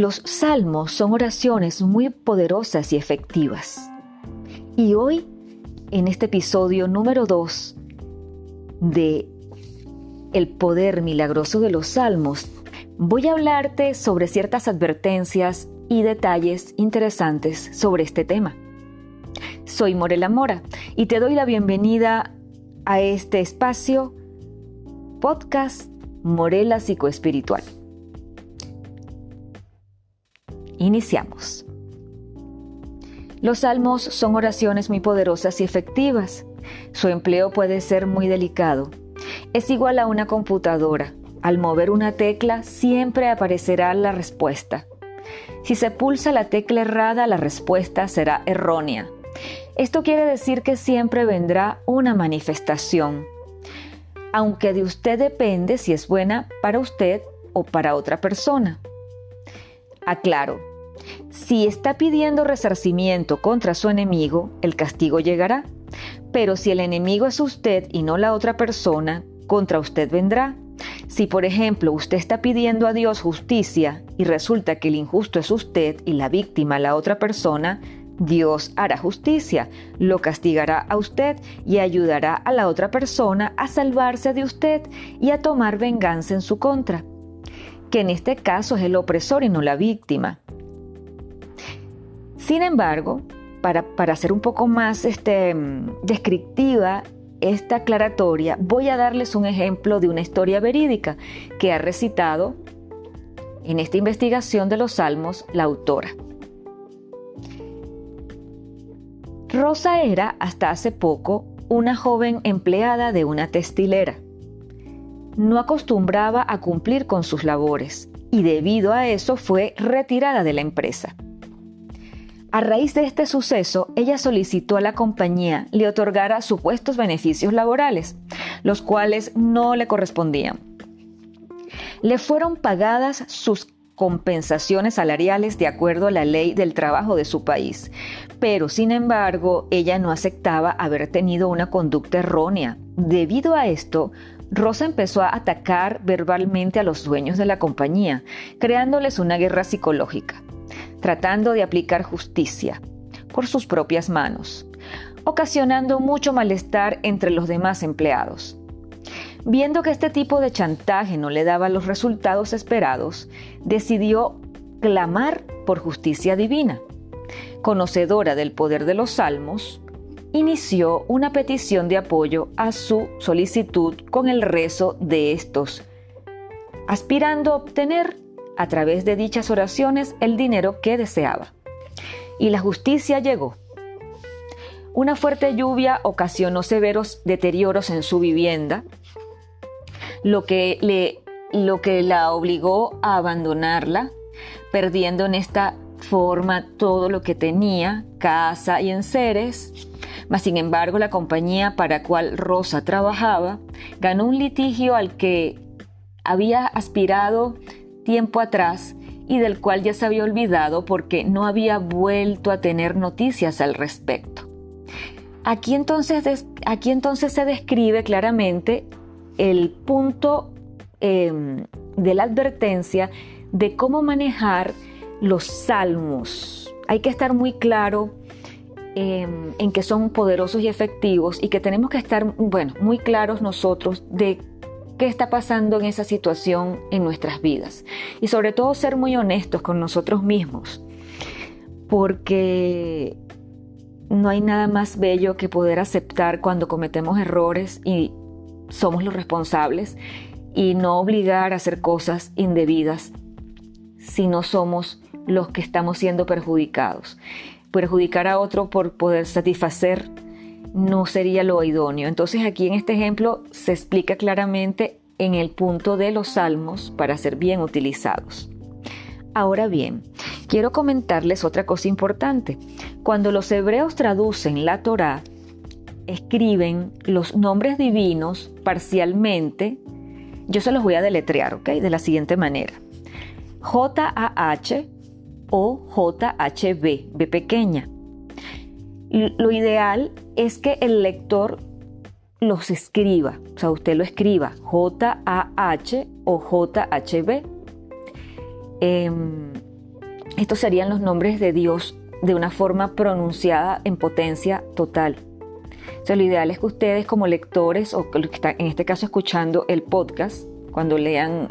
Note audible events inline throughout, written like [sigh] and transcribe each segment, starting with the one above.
Los salmos son oraciones muy poderosas y efectivas. Y hoy, en este episodio número 2 de El poder milagroso de los salmos, voy a hablarte sobre ciertas advertencias y detalles interesantes sobre este tema. Soy Morela Mora y te doy la bienvenida a este espacio podcast Morela Psicoespiritual. Iniciamos. Los salmos son oraciones muy poderosas y efectivas. Su empleo puede ser muy delicado. Es igual a una computadora. Al mover una tecla siempre aparecerá la respuesta. Si se pulsa la tecla errada, la respuesta será errónea. Esto quiere decir que siempre vendrá una manifestación, aunque de usted depende si es buena para usted o para otra persona. Aclaro, si está pidiendo resarcimiento contra su enemigo, el castigo llegará. Pero si el enemigo es usted y no la otra persona, contra usted vendrá. Si por ejemplo usted está pidiendo a Dios justicia y resulta que el injusto es usted y la víctima la otra persona, Dios hará justicia, lo castigará a usted y ayudará a la otra persona a salvarse de usted y a tomar venganza en su contra, que en este caso es el opresor y no la víctima. Sin embargo, para, para hacer un poco más este, descriptiva esta aclaratoria, voy a darles un ejemplo de una historia verídica que ha recitado en esta investigación de los salmos la autora. Rosa era, hasta hace poco, una joven empleada de una textilera. No acostumbraba a cumplir con sus labores y debido a eso fue retirada de la empresa. A raíz de este suceso, ella solicitó a la compañía le otorgara supuestos beneficios laborales, los cuales no le correspondían. Le fueron pagadas sus compensaciones salariales de acuerdo a la ley del trabajo de su país, pero sin embargo ella no aceptaba haber tenido una conducta errónea. Debido a esto, Rosa empezó a atacar verbalmente a los dueños de la compañía, creándoles una guerra psicológica tratando de aplicar justicia por sus propias manos, ocasionando mucho malestar entre los demás empleados. Viendo que este tipo de chantaje no le daba los resultados esperados, decidió clamar por justicia divina. Conocedora del poder de los salmos, inició una petición de apoyo a su solicitud con el rezo de estos, aspirando a obtener a través de dichas oraciones el dinero que deseaba. Y la justicia llegó. Una fuerte lluvia ocasionó severos deterioros en su vivienda, lo que, le, lo que la obligó a abandonarla, perdiendo en esta forma todo lo que tenía, casa y enseres. Mas sin embargo, la compañía para cual Rosa trabajaba ganó un litigio al que había aspirado tiempo atrás y del cual ya se había olvidado porque no había vuelto a tener noticias al respecto. Aquí entonces, se describe claramente el punto em, de la advertencia de cómo manejar los salmos. Hay que estar muy claro em, en que son poderosos y efectivos y que tenemos que estar, bueno, muy claros nosotros de qué está pasando en esa situación en nuestras vidas. Y sobre todo ser muy honestos con nosotros mismos, porque no hay nada más bello que poder aceptar cuando cometemos errores y somos los responsables y no obligar a hacer cosas indebidas si no somos los que estamos siendo perjudicados. Perjudicar a otro por poder satisfacer no sería lo idóneo. Entonces aquí en este ejemplo se explica claramente en el punto de los salmos para ser bien utilizados. Ahora bien, quiero comentarles otra cosa importante. Cuando los hebreos traducen la Torá, escriben los nombres divinos parcialmente, yo se los voy a deletrear, ¿ok? De la siguiente manera. J-A-H o J-H-B, B pequeña. Lo ideal es que el lector los escriba, o sea, usted lo escriba J-A-H o J-H-B. Em, estos serían los nombres de Dios de una forma pronunciada en potencia total. O lo ideal es que ustedes como lectores o que están en este caso escuchando el podcast, cuando lean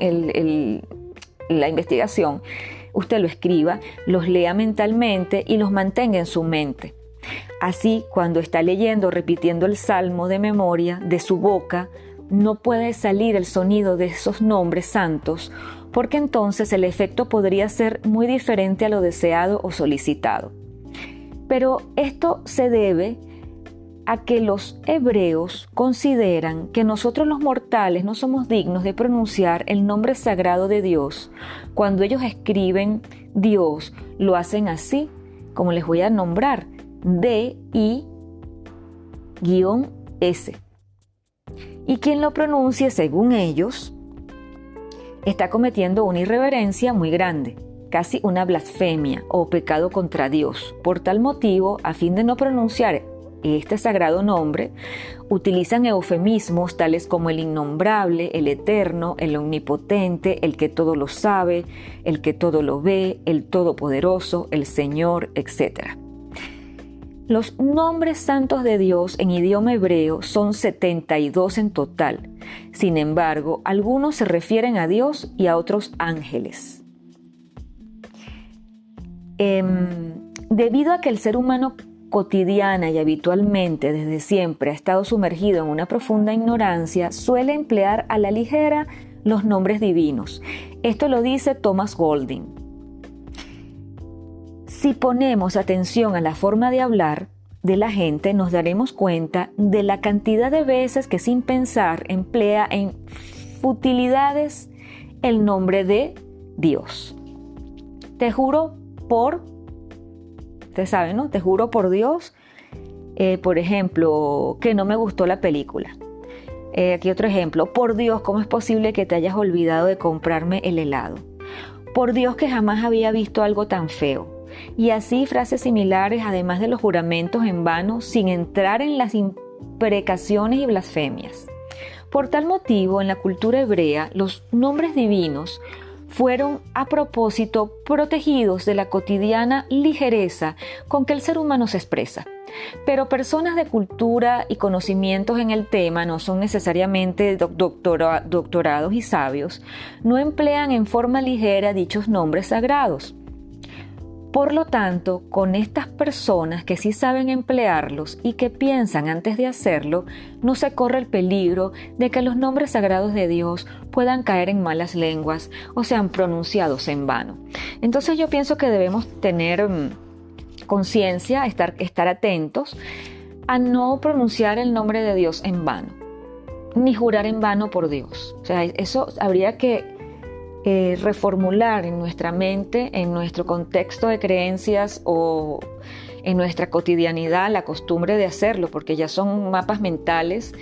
la investigación, usted lo escriba, los lea mentalmente y los mantenga en su mente. Así, cuando está leyendo, repitiendo el salmo de memoria, de su boca, no puede salir el sonido de esos nombres santos, porque entonces el efecto podría ser muy diferente a lo deseado o solicitado. Pero esto se debe a que los hebreos consideran que nosotros los mortales no somos dignos de pronunciar el nombre sagrado de Dios. Cuando ellos escriben Dios, lo hacen así, como les voy a nombrar, D-I-S. Y quien lo pronuncie según ellos está cometiendo una irreverencia muy grande casi una blasfemia o pecado contra Dios. Por tal motivo, a fin de no pronunciar este sagrado nombre, utilizan eufemismos tales como el innombrable, el eterno, el omnipotente, el que todo lo sabe, el que todo lo ve, el todopoderoso, el Señor, etc. Los nombres santos de Dios en idioma hebreo son 72 en total. Sin embargo, algunos se refieren a Dios y a otros ángeles. Em, debido a que el ser humano cotidiana y habitualmente desde siempre ha estado sumergido en una profunda ignorancia, suele emplear a la ligera los nombres divinos. Esto lo dice Thomas Golding. Si ponemos atención a la forma de hablar de la gente, nos daremos cuenta de la cantidad de veces que sin pensar emplea en futilidades el nombre de Dios. Te juro por Usted sabe, ¿no? Te juro por Dios, eh, por ejemplo, que no me gustó la película. Eh, aquí otro ejemplo. Por Dios, ¿cómo es posible que te hayas olvidado de comprarme el helado? Por Dios que jamás había visto algo tan feo. Y así frases similares, además de los juramentos en vano, sin entrar en las imprecaciones y blasfemias. Por tal motivo, en la cultura hebrea, los nombres divinos fueron a propósito protegidos de la cotidiana ligereza con que el ser humano se expresa. Pero personas de cultura y conocimientos en el tema no son necesariamente doctorados y sabios, no emplean en forma ligera dichos nombres sagrados. Por lo tanto, con estas personas que sí saben emplearlos y que piensan antes de hacerlo, no se corre el peligro de que los nombres sagrados de Dios puedan caer en malas lenguas o sean pronunciados en vano. Entonces yo pienso que debemos tener mm, conciencia, estar, estar atentos a no pronunciar el nombre de Dios en vano, ni jurar en vano por Dios. O sea, eso habría que eh, reformular en nuestra mente, en nuestro contexto de creencias o en nuestra cotidianidad la costumbre de hacerlo, porque ya son mapas mentales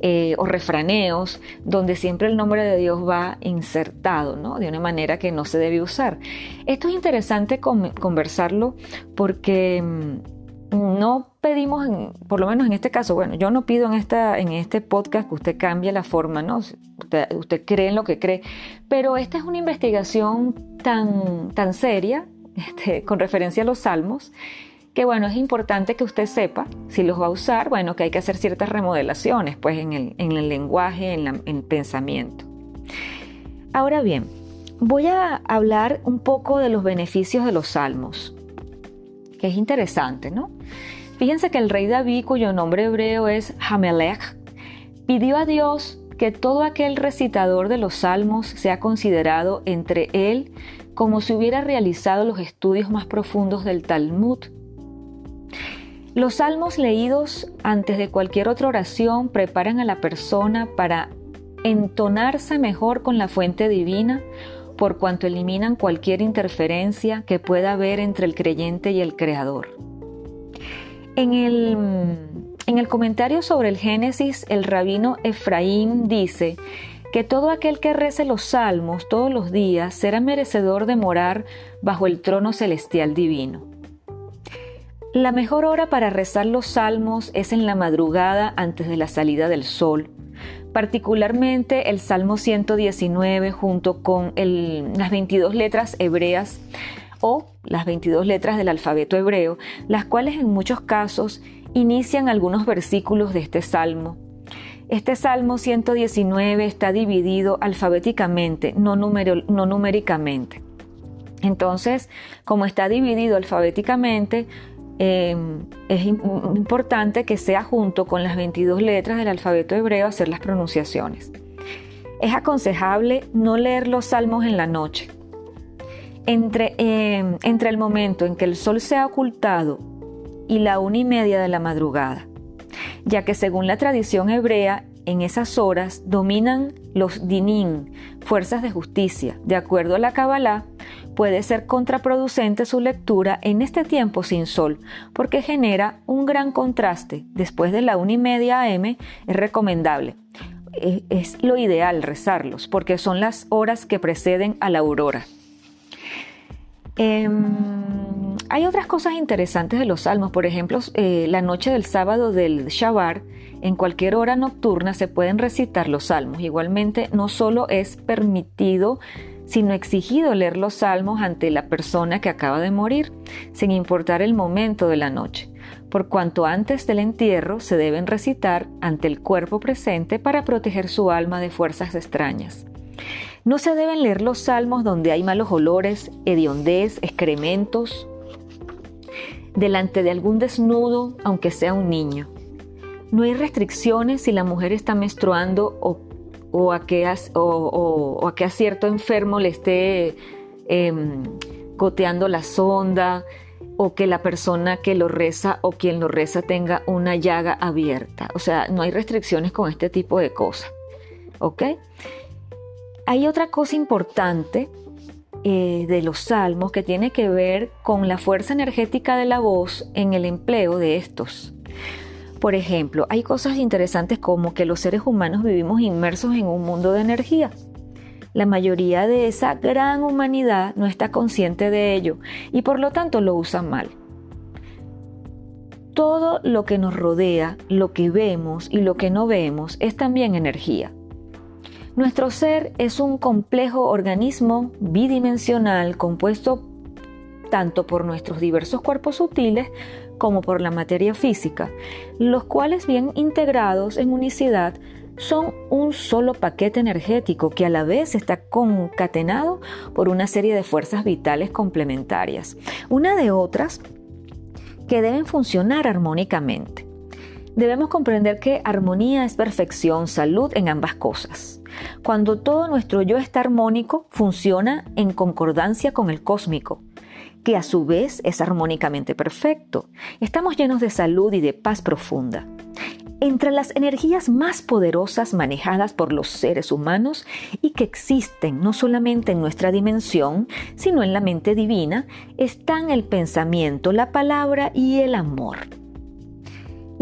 eh, o refraneos donde siempre el nombre de Dios va insertado, ¿no? De una manera que no se debe usar. Esto es interesante conversarlo porque mm, no pedimos, por lo menos en este caso, bueno, yo no pido en, esta, en este podcast que usted cambie la forma, ¿no? Usted, cree en lo que cree, pero esta es una investigación tan, tan seria, [laughs] este, con referencia a los salmos, que bueno, es importante que usted sepa, si los va a usar, bueno, que hay que hacer ciertas remodelaciones, pues en el, en el lenguaje, en, en el pensamiento. Ahora bien, voy a hablar un poco de los beneficios de los salmos que es interesante, ¿no? Fíjense que el rey David, cuyo nombre hebreo es Hamelech, pidió a Dios que todo aquel recitador de los salmos sea considerado entre él como si hubiera realizado los estudios más profundos del Talmud. Los salmos leídos antes de cualquier otra oración preparan a la persona para entonarse mejor con la fuente divina por cuanto eliminan cualquier interferencia que pueda haber entre el creyente y el creador. En el, en el comentario sobre el Génesis, el rabino Efraín dice que todo aquel que rece los salmos todos los días será merecedor de morar bajo el trono celestial divino. La mejor hora para rezar los salmos es en la madrugada antes de la salida del sol, particularmente el Salmo 119 junto con las 22 letras hebreas o las 22 letras del alfabeto hebreo, las cuales en muchos casos inician algunos versículos de este salmo. Este salmo 119 está dividido alfabéticamente, no, no numéricamente. Entonces, como está dividido alfabéticamente, em, es importante que sea junto con las 22 letras del alfabeto hebreo hacer las pronunciaciones. Es aconsejable no leer los salmos en la noche. Entre, em, entre el momento en que el sol se ha ocultado y la una y media de la madrugada, ya que según la tradición hebrea, en esas horas dominan los dinín, fuerzas de justicia. De acuerdo a la Kabbalah, puede ser contraproducente su lectura en este tiempo sin sol, porque genera un gran contraste. Después de la una y media AM es recomendable. Es lo ideal rezarlos, porque son las horas que preceden a la aurora. Em, hay otras cosas interesantes de los salmos, por ejemplo, eh, la noche del sábado del Shabbat, en cualquier hora nocturna se pueden recitar los salmos. Igualmente, no solo es permitido, sino exigido leer los salmos ante la persona que acaba de morir, sin importar el momento de la noche, por cuanto antes del entierro se deben recitar ante el cuerpo presente para proteger su alma de fuerzas extrañas. No se deben leer los salmos donde hay malos olores, hediondez, excrementos, delante de algún desnudo, aunque sea un niño. No hay restricciones si la mujer está menstruando o, a, que a, cierto enfermo le esté em, goteando la sonda o que la persona que lo reza o quien lo reza tenga una llaga abierta. O sea, no hay restricciones con este tipo de cosas. ¿Ok? Hay otra cosa importante eh, de los salmos que tiene que ver con la fuerza energética de la voz en el empleo de estos. Por ejemplo, hay cosas interesantes como que los seres humanos vivimos inmersos en un mundo de energía. La mayoría de esa gran humanidad no está consciente de ello y por lo tanto lo usa mal. Todo lo que nos rodea, lo que vemos y lo que no vemos es también energía. Nuestro ser es un complejo organismo bidimensional compuesto tanto por nuestros diversos cuerpos sutiles como por la materia física, los cuales bien integrados en unicidad son un solo paquete energético que a la vez está concatenado por una serie de fuerzas vitales complementarias, una de otras que deben funcionar armónicamente. Debemos comprender que armonía es perfección, salud en ambas cosas. Cuando todo nuestro yo está armónico, funciona en concordancia con el cósmico, que a su vez es armónicamente perfecto. Estamos llenos de salud y de paz profunda. Entre las energías más poderosas manejadas por los seres humanos y que existen no solamente en nuestra dimensión, sino en la mente divina, están el pensamiento, la palabra y el amor.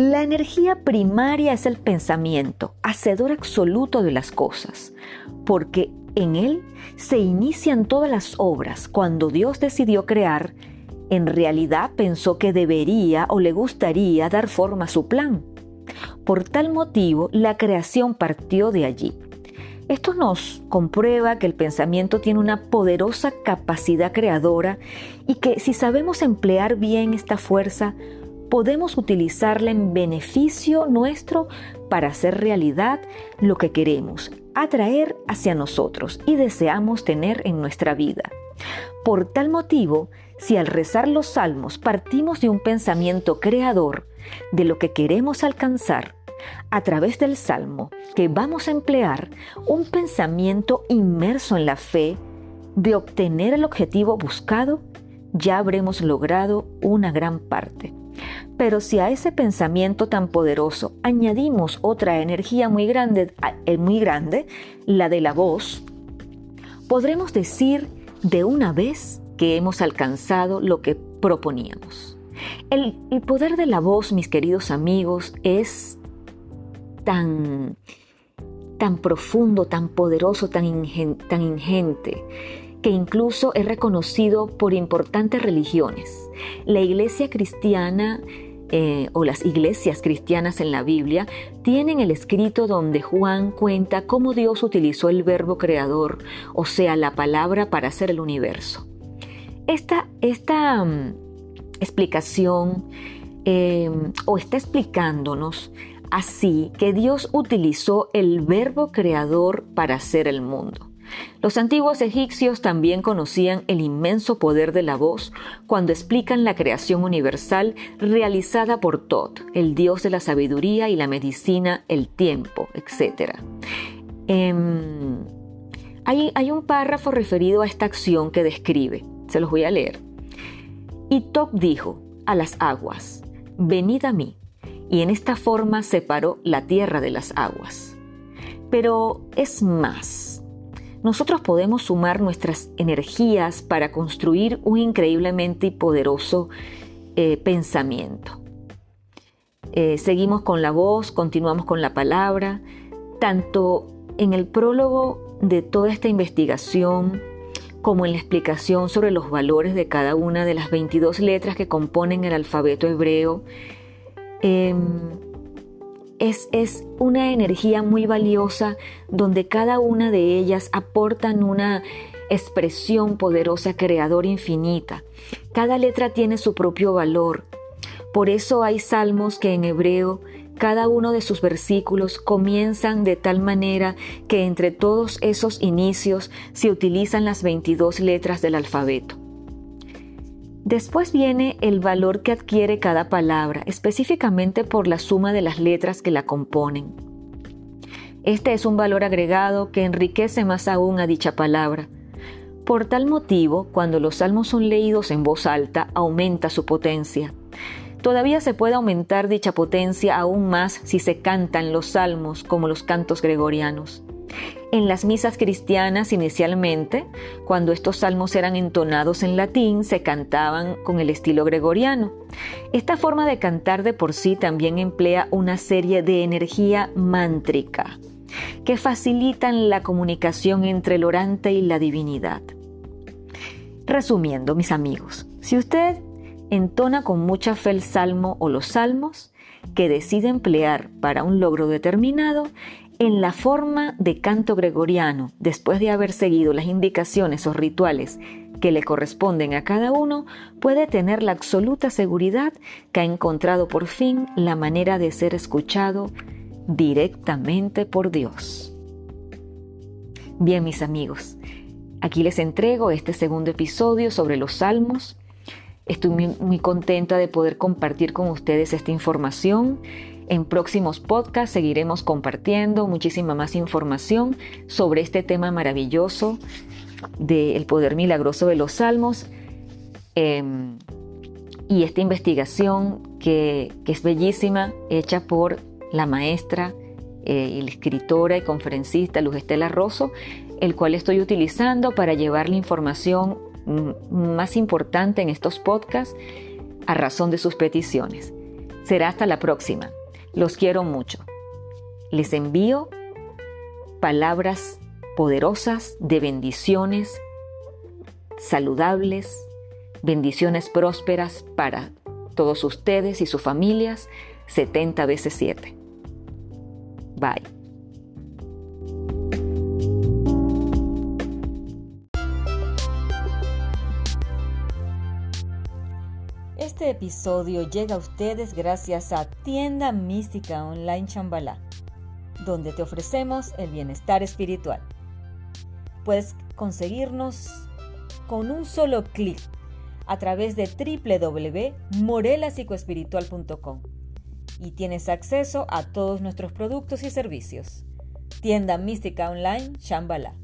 La energía primaria es el pensamiento, hacedor absoluto de las cosas, porque en él se inician todas las obras. Cuando Dios decidió crear, en realidad pensó que debería o le gustaría dar forma a su plan. Por tal motivo, la creación partió de allí. Esto nos comprueba que el pensamiento tiene una poderosa capacidad creadora y que si sabemos emplear bien esta fuerza, podemos utilizarla en beneficio nuestro para hacer realidad lo que queremos, atraer hacia nosotros y deseamos tener en nuestra vida. Por tal motivo, si al rezar los salmos partimos de un pensamiento creador de lo que queremos alcanzar, a través del salmo que vamos a emplear un pensamiento inmerso en la fe de obtener el objetivo buscado, ya habremos logrado una gran parte. Pero si a ese pensamiento tan poderoso añadimos otra energía muy grande, eh, muy grande, la de la voz, podremos decir de una vez que hemos alcanzado lo que proponíamos. El, poder de la voz, mis queridos amigos, es tan, tan profundo, tan poderoso, tan, tan ingente, que incluso es reconocido por importantes religiones. La iglesia cristiana eh, o las iglesias cristianas en la Biblia tienen el escrito donde Juan cuenta cómo Dios utilizó el verbo creador, o sea, la palabra para hacer el universo. Esta, esta mm, explicación em, o está explicándonos así que Dios utilizó el verbo creador para hacer el mundo. Los antiguos egipcios también conocían el inmenso poder de la voz cuando explican la creación universal realizada por Tot, el dios de la sabiduría y la medicina, el tiempo, etc. Em, hay, un párrafo referido a esta acción que describe, se los voy a leer. Y Tot dijo a las aguas, venid a mí, y en esta forma separó la tierra de las aguas. Pero es más, nosotros podemos sumar nuestras energías para construir un increíblemente poderoso eh, pensamiento. Eh, seguimos con la voz, continuamos con la palabra, tanto en el prólogo de toda esta investigación como en la explicación sobre los valores de cada una de las 22 letras que componen el alfabeto hebreo. Em, es, una energía muy valiosa donde cada una de ellas aportan una expresión poderosa, creadora infinita. Cada letra tiene su propio valor. Por eso hay salmos que en hebreo cada uno de sus versículos comienzan de tal manera que entre todos esos inicios se utilizan las 22 letras del alfabeto. Después viene el valor que adquiere cada palabra, específicamente por la suma de las letras que la componen. Este es un valor agregado que enriquece más aún a dicha palabra. Por tal motivo, cuando los salmos son leídos en voz alta, aumenta su potencia. Todavía se puede aumentar dicha potencia aún más si se cantan los salmos como los cantos gregorianos. En las misas cristianas inicialmente, cuando estos salmos eran entonados en latín, se cantaban con el estilo gregoriano. Esta forma de cantar de por sí también emplea una serie de energía mántrica que facilitan la comunicación entre el orante y la divinidad. Resumiendo, mis amigos, si usted entona con mucha fe el salmo o los salmos que decide emplear para un logro determinado, en la forma de canto gregoriano, después de haber seguido las indicaciones o rituales que le corresponden a cada uno, puede tener la absoluta seguridad que ha encontrado por fin la manera de ser escuchado directamente por Dios. Bien, mis amigos, aquí les entrego este segundo episodio sobre los salmos. Estoy muy, contenta de poder compartir con ustedes esta información en próximos podcasts seguiremos compartiendo muchísima más información sobre este tema maravilloso del poder milagroso de los salmos em, y esta investigación que, es bellísima, hecha por la maestra eh, y la escritora y conferencista Luz Estela Rosso, el cual estoy utilizando para llevar la información más importante en estos podcasts a razón de sus peticiones. Será hasta la próxima. Los quiero mucho. Les envío palabras poderosas de bendiciones saludables, bendiciones prósperas para todos ustedes y sus familias 70 veces 7. Bye. Este episodio llega a ustedes gracias a Tienda Mística Online Chambalá, donde te ofrecemos el bienestar espiritual. Puedes conseguirnos con un solo clic a través de www.morelapsicoespiritual.com y tienes acceso a todos nuestros productos y servicios. Tienda Mística Online Chambalá.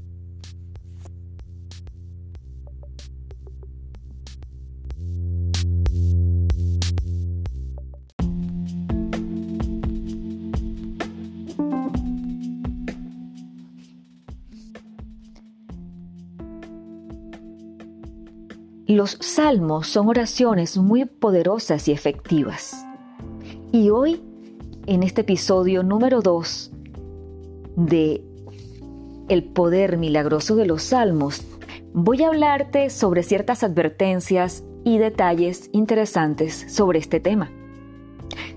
Los salmos son oraciones muy poderosas y efectivas. Y hoy, en este episodio número 2 de El poder milagroso de los salmos, voy a hablarte sobre ciertas advertencias y detalles interesantes sobre este tema.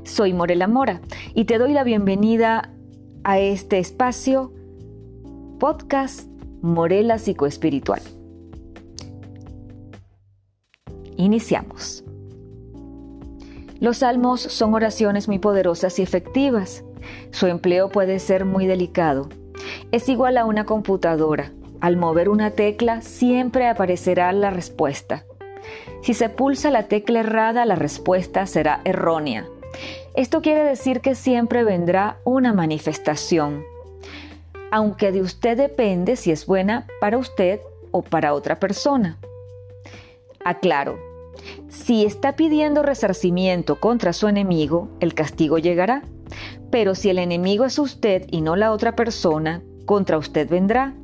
Soy Morela Mora y te doy la bienvenida a este espacio podcast Morela Psicoespiritual. Iniciamos. Los salmos son oraciones muy poderosas y efectivas. Su empleo puede ser muy delicado. Es igual a una computadora. Al mover una tecla siempre aparecerá la respuesta. Si se pulsa la tecla errada, la respuesta será errónea. Esto quiere decir que siempre vendrá una manifestación, aunque de usted depende si es buena para usted o para otra persona. Aclaro, si está pidiendo resarcimiento contra su enemigo, el castigo llegará, pero si el enemigo es usted y no la otra persona, contra usted vendrá.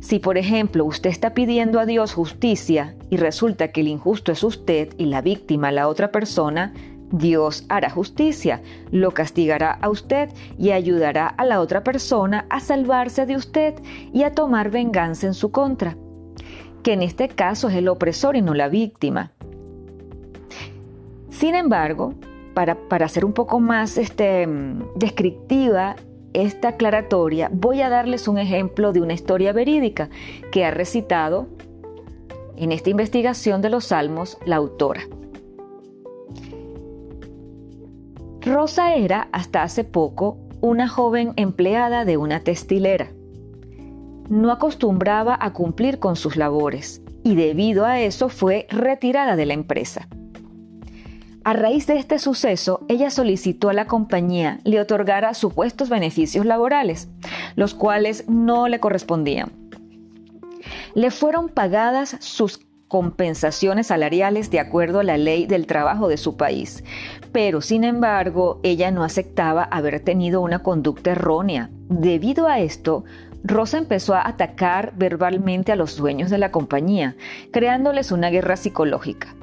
Si, por ejemplo, usted está pidiendo a Dios justicia y resulta que el injusto es usted y la víctima la otra persona, Dios hará justicia, lo castigará a usted y ayudará a la otra persona a salvarse de usted y a tomar venganza en su contra, que en este caso es el opresor y no la víctima. Sin embargo, para, para hacer un poco más este, descriptiva esta aclaratoria, voy a darles un ejemplo de una historia verídica que ha recitado en esta investigación de los salmos la autora. Rosa era, hasta hace poco, una joven empleada de una textilera. No acostumbraba a cumplir con sus labores y debido a eso fue retirada de la empresa. A raíz de este suceso, ella solicitó a la compañía le otorgara supuestos beneficios laborales, los cuales no le correspondían. Le fueron pagadas sus compensaciones salariales de acuerdo a la ley del trabajo de su país. Pero, sin embargo, ella no aceptaba haber tenido una conducta errónea. Debido a esto, Rosa empezó a atacar verbalmente a los dueños de la compañía, creándoles una guerra psicológica,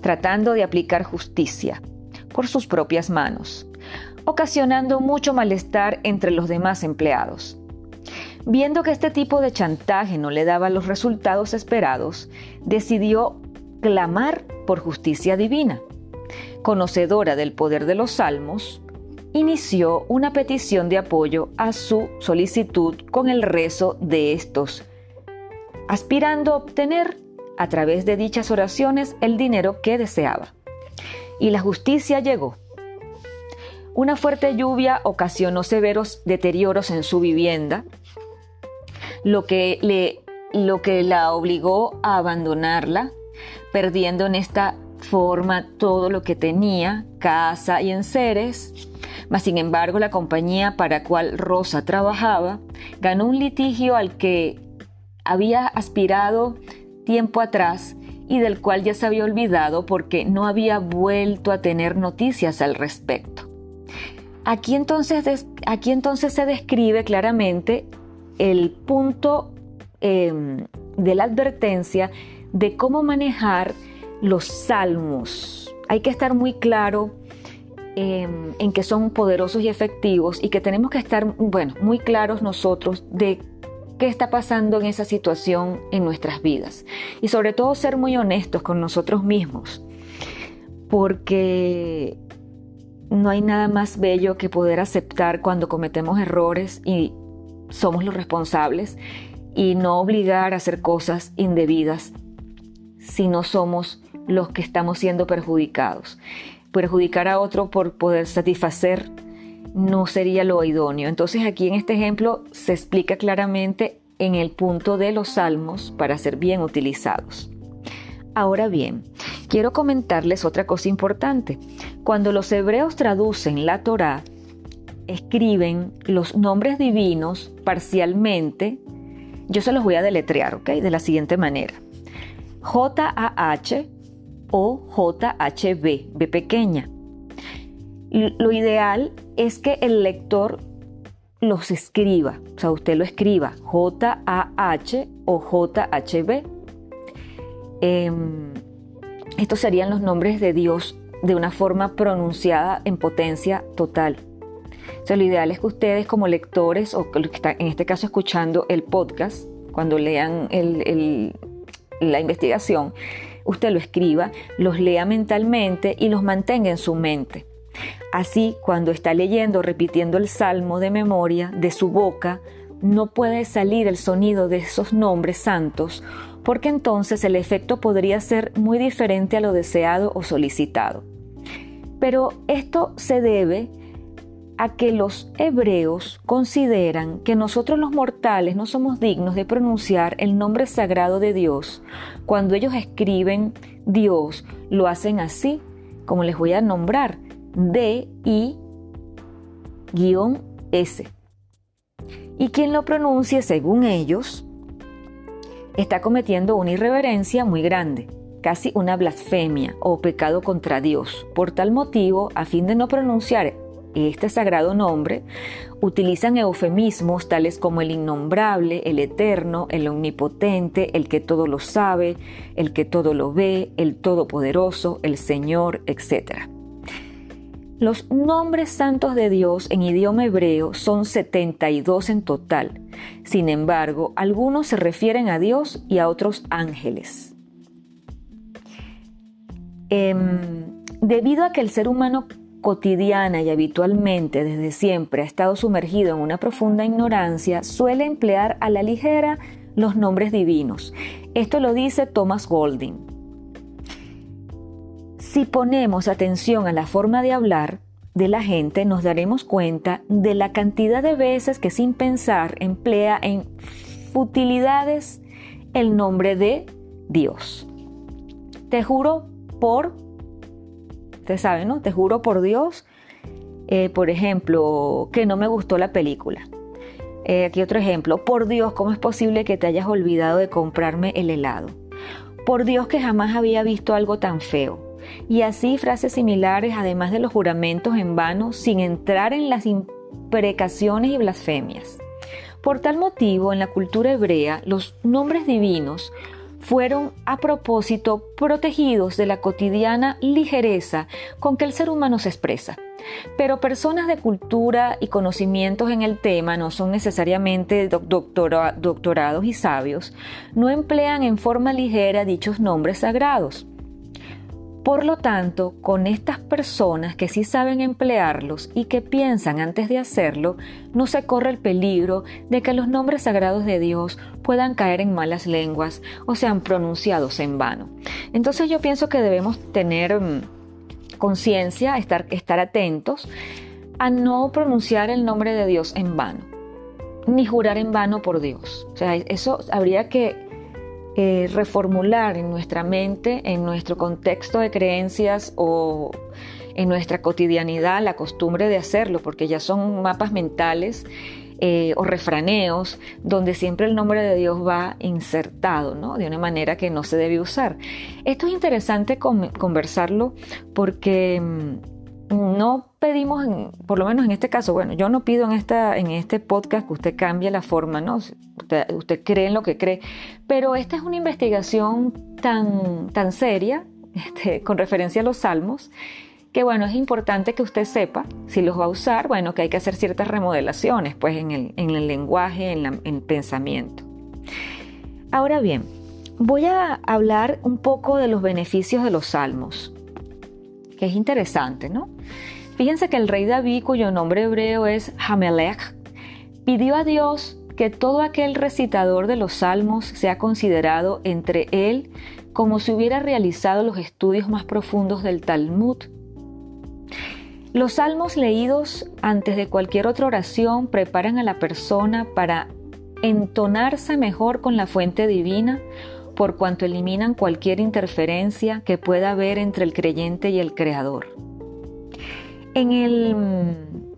tratando de aplicar justicia por sus propias manos, ocasionando mucho malestar entre los demás empleados. Viendo que este tipo de chantaje no le daba los resultados esperados, decidió clamar por justicia divina. Conocedora del poder de los salmos, inició una petición de apoyo a su solicitud con el rezo de estos, aspirando a obtener a través de dichas oraciones el dinero que deseaba. Y la justicia llegó. Una fuerte lluvia ocasionó severos deterioros en su vivienda, lo que, le, lo que la obligó a abandonarla, perdiendo en esta forma todo lo que tenía, casa y enseres. Mas sin embargo, la compañía para cual Rosa trabajaba ganó un litigio al que había aspirado tiempo atrás y del cual ya se había olvidado porque no había vuelto a tener noticias al respecto. Aquí entonces, aquí entonces se describe claramente el punto em, de la advertencia de cómo manejar los salmos. Hay que estar muy claro em, en que son poderosos y efectivos y que tenemos que estar, bueno, muy claros nosotros de qué está pasando en esa situación en nuestras vidas. Y sobre todo ser muy honestos con nosotros mismos, porque no hay nada más bello que poder aceptar cuando cometemos errores y somos los responsables y no obligar a hacer cosas indebidas si no somos los que estamos siendo perjudicados. Perjudicar a otro por poder satisfacer no sería lo idóneo. Entonces aquí en este ejemplo se explica claramente en el punto de los salmos para ser bien utilizados. Ahora bien, quiero comentarles otra cosa importante. Cuando los hebreos traducen la Torá, escriben los nombres divinos parcialmente, yo se los voy a deletrear, ¿ok? De la siguiente manera. J-A-H o J-H-B, B pequeña. Lo ideal es que el lector los escriba, o sea, usted lo escriba, J-A-H o J-H-B. Em, estos serían los nombres de Dios de una forma pronunciada en potencia total. O sea, lo ideal es que ustedes como lectores o que están en este caso escuchando el podcast, cuando lean la investigación, usted lo escriba, los lea mentalmente y los mantenga en su mente. Así, cuando está leyendo, repitiendo el salmo de memoria de su boca, no puede salir el sonido de esos nombres santos porque entonces el efecto podría ser muy diferente a lo deseado o solicitado. Pero esto se debe a que los hebreos consideran que nosotros los mortales no somos dignos de pronunciar el nombre sagrado de Dios. Cuando ellos escriben Dios, lo hacen así, como les voy a nombrar, D-I-S. Y quien lo pronuncie según ellos, está cometiendo una irreverencia muy grande, casi una blasfemia o pecado contra Dios. Por tal motivo, a fin de no pronunciar este sagrado nombre, utilizan eufemismos tales como el innombrable, el eterno, el omnipotente, el que todo lo sabe, el que todo lo ve, el todopoderoso, el Señor, etc. Los nombres santos de Dios en idioma hebreo son 72 en total. Sin embargo, algunos se refieren a Dios y a otros ángeles. Em, debido a que el ser humano cotidiana y habitualmente desde siempre ha estado sumergido en una profunda ignorancia, suele emplear a la ligera los nombres divinos. Esto lo dice Thomas Golding. Si ponemos atención a la forma de hablar de la gente, nos daremos cuenta de la cantidad de veces que sin pensar emplea en futilidades el nombre de Dios. Te juro por, usted sabe, ¿no? Te juro por Dios, eh, por ejemplo, que no me gustó la película. Eh, aquí otro ejemplo, por Dios, ¿cómo es posible que te hayas olvidado de comprarme el helado? Por Dios que jamás había visto algo tan feo y así frases similares además de los juramentos en vano sin entrar en las imprecaciones y blasfemias. Por tal motivo, en la cultura hebrea, los nombres divinos fueron a propósito protegidos de la cotidiana ligereza con que el ser humano se expresa. Pero personas de cultura y conocimientos en el tema no son necesariamente doctorados y sabios, no emplean en forma ligera dichos nombres sagrados. Por lo tanto, con estas personas que sí saben emplearlos y que piensan antes de hacerlo, no se corre el peligro de que los nombres sagrados de Dios puedan caer en malas lenguas o sean pronunciados en vano. Entonces yo pienso que debemos tener mm, conciencia, estar, estar atentos a no pronunciar el nombre de Dios en vano, ni jurar en vano por Dios. O sea, eso habría que eh, reformular en nuestra mente, en nuestro contexto de creencias o en nuestra cotidianidad la costumbre de hacerlo, porque ya son mapas mentales eh, o refraneos donde siempre el nombre de Dios va insertado, ¿no? De una manera que no se debe usar. Esto es interesante conversarlo porque mm, no pedimos, por lo menos en este caso, bueno, yo no pido en, en este podcast que usted cambie la forma, ¿no? Usted, cree en lo que cree, pero esta es una investigación tan, tan seria [laughs] este, con referencia a los salmos que bueno, es importante que usted sepa, si los va a usar, bueno, que hay que hacer ciertas remodelaciones, pues en el, en el lenguaje, en, en el pensamiento. Ahora bien, voy a hablar un poco de los beneficios de los salmos que es interesante, ¿no? Fíjense que el rey David, cuyo nombre hebreo es Hamelech, pidió a Dios que todo aquel recitador de los salmos sea considerado entre él como si hubiera realizado los estudios más profundos del Talmud. Los salmos leídos antes de cualquier otra oración preparan a la persona para entonarse mejor con la fuente divina por cuanto eliminan cualquier interferencia que pueda haber entre el creyente y el Creador. En el,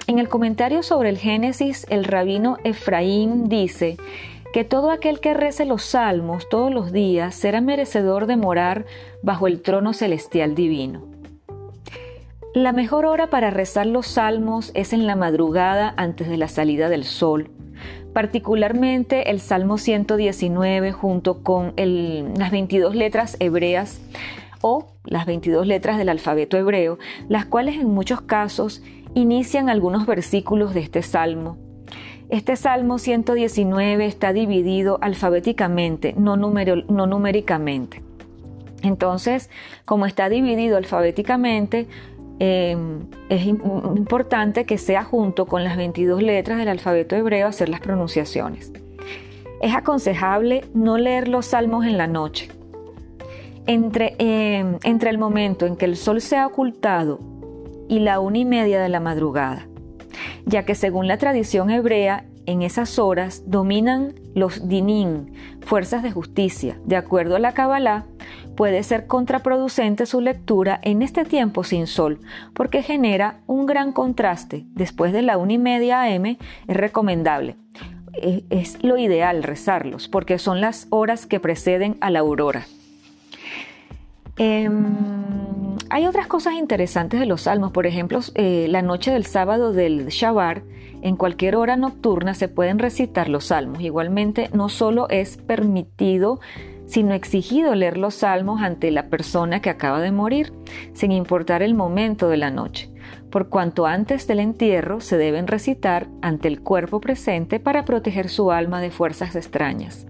en el comentario sobre el Génesis, el rabino Efraín dice que todo aquel que rece los salmos todos los días será merecedor de morar bajo el trono celestial divino. La mejor hora para rezar los salmos es en la madrugada antes de la salida del sol, particularmente el Salmo 119 junto con las 22 letras hebreas o las 22 letras del alfabeto hebreo, las cuales en muchos casos inician algunos versículos de este salmo. Este Salmo 119 está dividido alfabéticamente, no, no numéricamente. Entonces, como está dividido alfabéticamente, em, es importante que sea junto con las 22 letras del alfabeto hebreo hacer las pronunciaciones. Es aconsejable no leer los salmos en la noche. Entre, em, entre el momento en que el sol se ha ocultado y la una y media de la madrugada, ya que según la tradición hebrea, en esas horas dominan los dinín, fuerzas de justicia. De acuerdo a la Kabbalah, puede ser contraproducente su lectura en este tiempo sin sol, porque genera un gran contraste. Después de la una y media AM es recomendable. Es lo ideal rezarlos, porque son las horas que preceden a la aurora. Em, hay otras cosas interesantes de los salmos, por ejemplo, eh, la noche del sábado del Shabbat, en cualquier hora nocturna se pueden recitar los salmos. Igualmente, no solo es permitido, sino exigido leer los salmos ante la persona que acaba de morir, sin importar el momento de la noche, por cuanto antes del entierro se deben recitar ante el cuerpo presente para proteger su alma de fuerzas extrañas.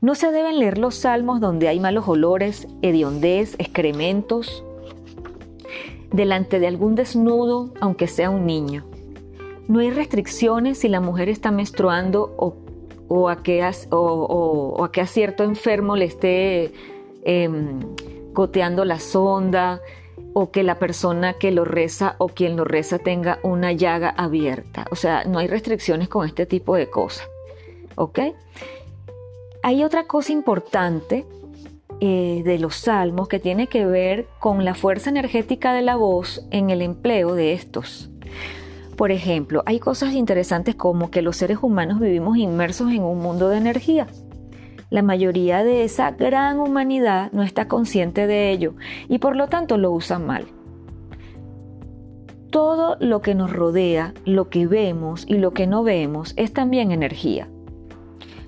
No se deben leer los salmos donde hay malos olores, hediondez, excrementos, delante de algún desnudo, aunque sea un niño. No hay restricciones si la mujer está menstruando o, a, que o, a, cierto enfermo le esté em, goteando la sonda o que la persona que lo reza o quien lo reza tenga una llaga abierta. O sea, no hay restricciones con este tipo de cosas. ¿Ok? Hay otra cosa importante eh, de los salmos que tiene que ver con la fuerza energética de la voz en el empleo de estos. Por ejemplo, hay cosas interesantes como que los seres humanos vivimos inmersos en un mundo de energía. La mayoría de esa gran humanidad no está consciente de ello y por lo tanto lo usa mal. Todo lo que nos rodea, lo que vemos y lo que no vemos es también energía.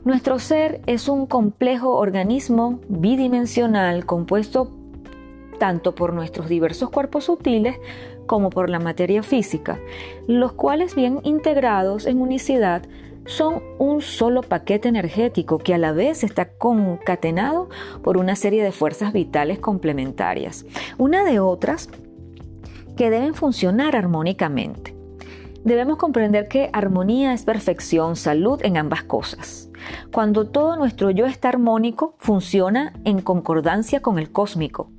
Nuestro ser es un complejo organismo bidimensional compuesto tanto por nuestros diversos cuerpos sutiles como por la materia física, los cuales bien integrados en unicidad son un solo paquete energético que a la vez está concatenado por una serie de fuerzas vitales complementarias, una de otras que deben funcionar armónicamente. Debemos comprender que armonía es perfección, salud en ambas cosas. Cuando todo nuestro yo está armónico, funciona en concordancia con el cósmico,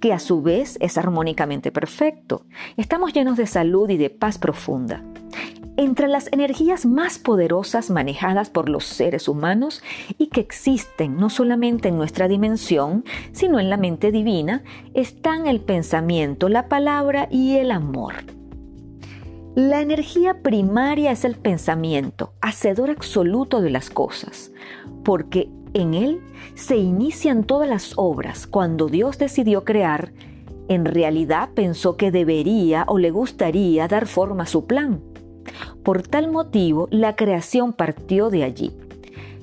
que a su vez es armónicamente perfecto. Estamos llenos de salud y de paz profunda. Entre las energías más poderosas manejadas por los seres humanos y que existen no solamente en nuestra dimensión, sino en la mente divina, están el pensamiento, la palabra y el amor. La energía primaria es el pensamiento, hacedor absoluto de las cosas, porque en él se inician todas las obras. Cuando Dios decidió crear, en realidad pensó que debería o le gustaría dar forma a su plan. Por tal motivo, la creación partió de allí.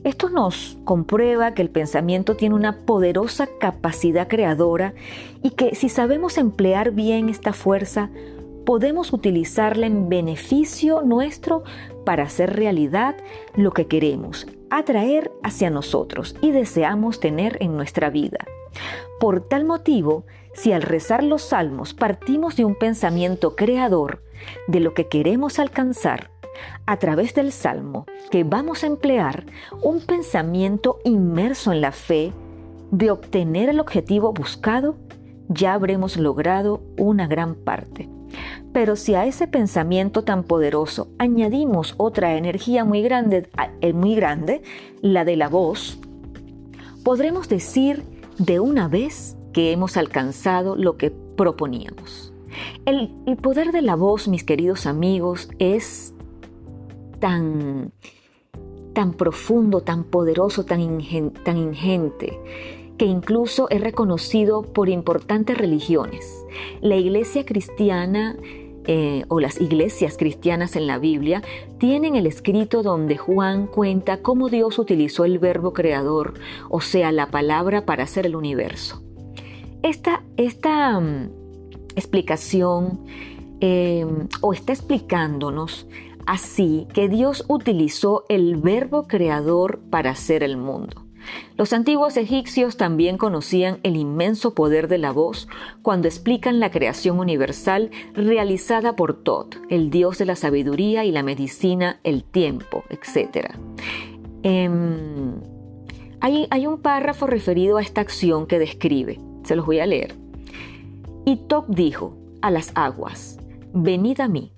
Esto nos comprueba que el pensamiento tiene una poderosa capacidad creadora y que si sabemos emplear bien esta fuerza, podemos utilizarla en beneficio nuestro para hacer realidad lo que queremos, atraer hacia nosotros y deseamos tener en nuestra vida. Por tal motivo, si al rezar los salmos partimos de un pensamiento creador de lo que queremos alcanzar, a través del salmo que vamos a emplear un pensamiento inmerso en la fe de obtener el objetivo buscado, ya habremos logrado una gran parte. Pero si a ese pensamiento tan poderoso añadimos otra energía muy grande, eh, muy grande, la de la voz, podremos decir de una vez que hemos alcanzado lo que proponíamos. El, poder de la voz, mis queridos amigos, es tan, tan profundo, tan poderoso, tan, tan ingente, que incluso es reconocido por importantes religiones. La iglesia cristiana eh, o las iglesias cristianas en la Biblia tienen el escrito donde Juan cuenta cómo Dios utilizó el verbo creador, o sea, la palabra para hacer el universo. Esta, esta mm, explicación em, o está explicándonos así que Dios utilizó el verbo creador para hacer el mundo. Los antiguos egipcios también conocían el inmenso poder de la voz cuando explican la creación universal realizada por Tot, el dios de la sabiduría y la medicina, el tiempo, etc. Em, hay, un párrafo referido a esta acción que describe, se los voy a leer. Y Tot dijo a las aguas, venid a mí,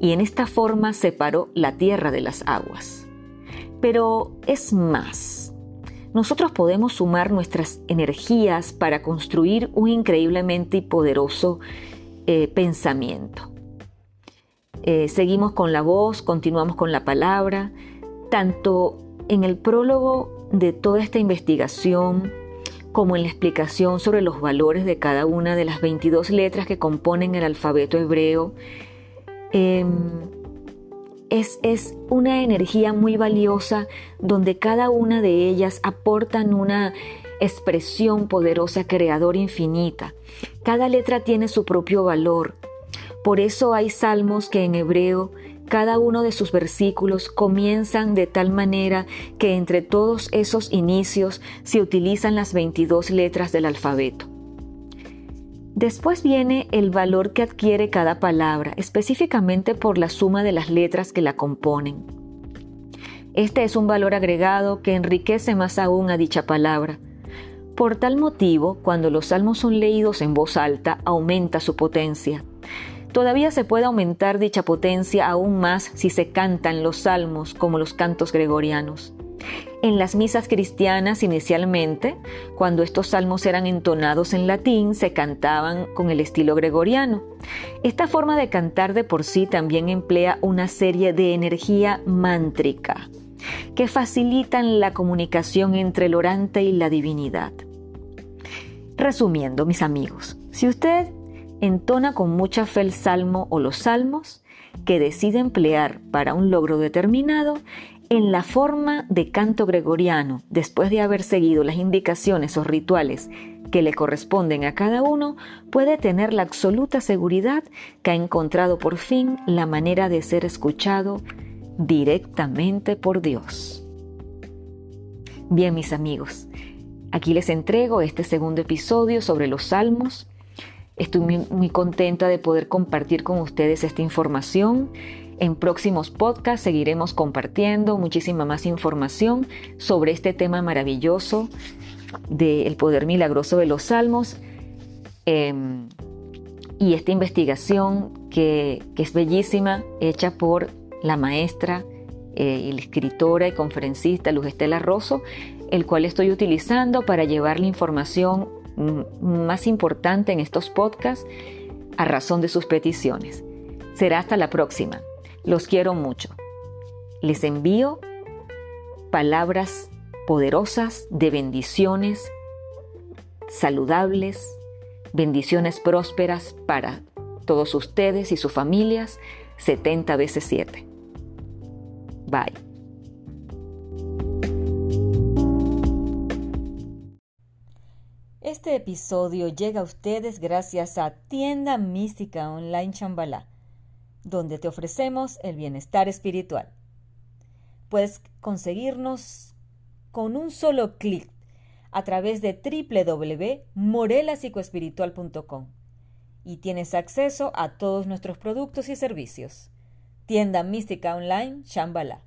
y en esta forma separó la tierra de las aguas. Pero es más nosotros podemos sumar nuestras energías para construir un increíblemente poderoso eh, pensamiento. Eh, seguimos con la voz, continuamos con la palabra, tanto en el prólogo de toda esta investigación como en la explicación sobre los valores de cada una de las 22 letras que componen el alfabeto hebreo. Em, es, una energía muy valiosa donde cada una de ellas aportan una expresión poderosa, creadora infinita. Cada letra tiene su propio valor. Por eso hay salmos que en hebreo cada uno de sus versículos comienzan de tal manera que entre todos esos inicios se utilizan las 22 letras del alfabeto. Después viene el valor que adquiere cada palabra, específicamente por la suma de las letras que la componen. Este es un valor agregado que enriquece más aún a dicha palabra. Por tal motivo, cuando los salmos son leídos en voz alta, aumenta su potencia. Todavía se puede aumentar dicha potencia aún más si se cantan los salmos como los cantos gregorianos. En las misas cristianas inicialmente, cuando estos salmos eran entonados en latín, se cantaban con el estilo gregoriano. Esta forma de cantar de por sí también emplea una serie de energía mántrica que facilitan la comunicación entre el orante y la divinidad. Resumiendo, mis amigos, si usted entona con mucha fe el salmo o los salmos que decide emplear para un logro determinado, en la forma de canto gregoriano, después de haber seguido las indicaciones o rituales que le corresponden a cada uno, puede tener la absoluta seguridad que ha encontrado por fin la manera de ser escuchado directamente por Dios. Bien, mis amigos, aquí les entrego este segundo episodio sobre los salmos. Estoy muy, muy contenta de poder compartir con ustedes esta información en próximos podcasts seguiremos compartiendo muchísima más información sobre este tema maravilloso del poder milagroso de los salmos em, y esta investigación que, es bellísima, hecha por la maestra eh, y la escritora y conferencista Luz Estela Rosso, el cual estoy utilizando para llevar la información más importante en estos podcasts a razón de sus peticiones. Será hasta la próxima. Los quiero mucho. Les envío palabras poderosas de bendiciones saludables, bendiciones prósperas para todos ustedes y sus familias 70 veces 7. Bye. Este episodio llega a ustedes gracias a Tienda Mística Online Chambalá donde te ofrecemos el bienestar espiritual. Puedes conseguirnos con un solo clic a través de www.morelapsicoespiritual.com y tienes acceso a todos nuestros productos y servicios. Tienda Mística Online Shambhala.